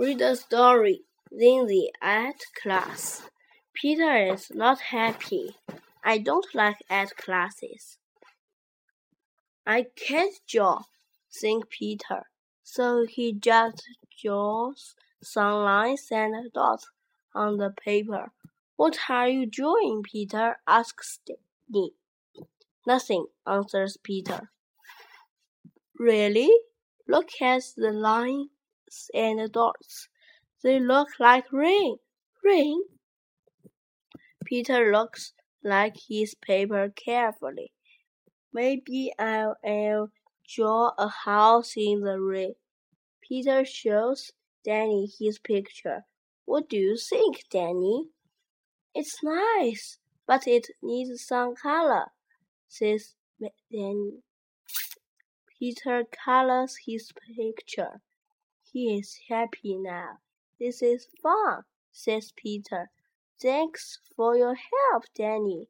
Read a story. The art class. Peter is not happy. I don't like art classes. I can't draw, think Peter. So he just draws some lines and dots on the paper. What are you drawing, Peter? asks Danny. Nothing, answers Peter. Really? Look at the lines and dots. They look like rain. Rain? Peter looks like his paper carefully. Maybe I'll, I'll draw a house in the rain. Peter shows Danny his picture. What do you think, Danny? It's nice, but it needs some color, says Danny. Peter colors his picture. He is happy now. This is fun, says Peter. Thanks for your help, Danny.